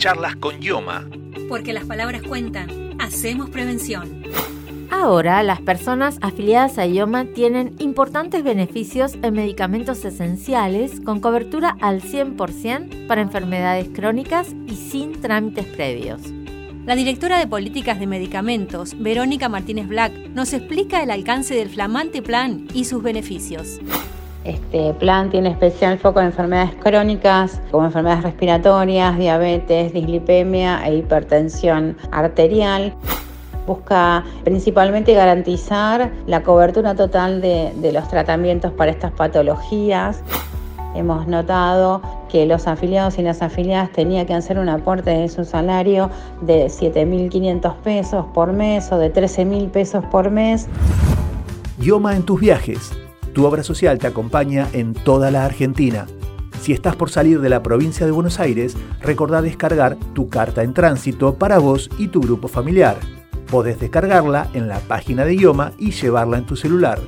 Charlas con Yoma. Porque las palabras cuentan. Hacemos prevención. Ahora, las personas afiliadas a IOMA tienen importantes beneficios en medicamentos esenciales con cobertura al 100% para enfermedades crónicas y sin trámites previos. La directora de Políticas de Medicamentos, Verónica Martínez Black, nos explica el alcance del flamante plan y sus beneficios. Este plan tiene especial foco en enfermedades crónicas como enfermedades respiratorias, diabetes, dislipemia e hipertensión arterial busca principalmente garantizar la cobertura total de, los tratamientos para estas patologías. Hemos notado que los afiliados y las afiliadas tenían que hacer un aporte de su salario de 7.500 pesos por mes o de 13.000 pesos por mes. Yoma en tus viajes. Tu obra social te acompaña en toda la Argentina. Si estás por salir de la provincia de Buenos Aires, recordá descargar tu carta en tránsito para vos y tu grupo familiar. Podés descargarla en la página de idioma y llevarla en tu celular.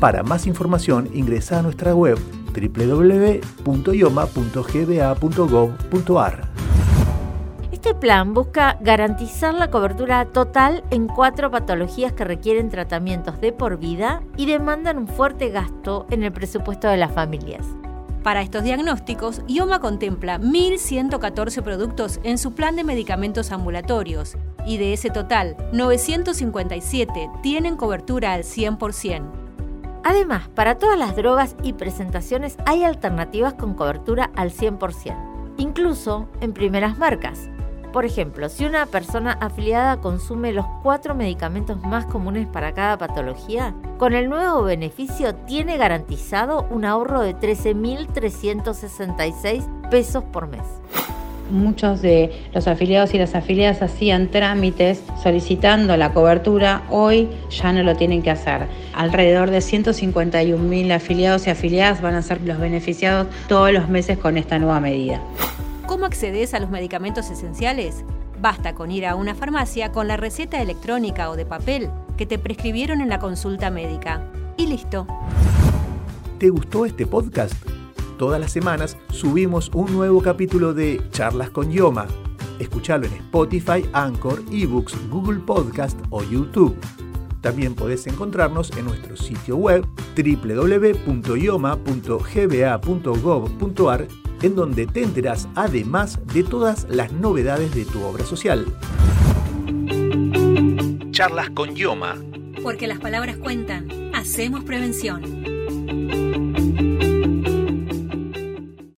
Para más información ingresa a nuestra web www.ioma.gba.gov.ar. Este plan busca garantizar la cobertura total en cuatro patologías que requieren tratamientos de por vida y demandan un fuerte gasto en el presupuesto de las familias. Para estos diagnósticos, IOMA contempla 1.114 productos en su plan de medicamentos ambulatorios y de ese total, 957 tienen cobertura al 100%. Además, para todas las drogas y presentaciones hay alternativas con cobertura al 100%, incluso en primeras marcas. Por ejemplo, si una persona afiliada consume los cuatro medicamentos más comunes para cada patología, con el nuevo beneficio tiene garantizado un ahorro de 13.366 pesos por mes. Muchos de los afiliados y las afiliadas hacían trámites solicitando la cobertura, hoy ya no lo tienen que hacer. Alrededor de 151.000 afiliados y afiliadas van a ser los beneficiados todos los meses con esta nueva medida. ¿Cómo accedes a los medicamentos esenciales? Basta con ir a una farmacia con la receta electrónica o de papel que te prescribieron en la consulta médica. Y listo. ¿Te gustó este podcast? Todas las semanas subimos un nuevo capítulo de Charlas con Yoma. Escuchalo en Spotify, Anchor, eBooks, Google Podcast o YouTube. También podés encontrarnos en nuestro sitio web www.ioma.gba.gov.ar en donde te enterás además de todas las novedades de tu obra social. Charlas con Yoma. Porque las palabras cuentan. Hacemos prevención.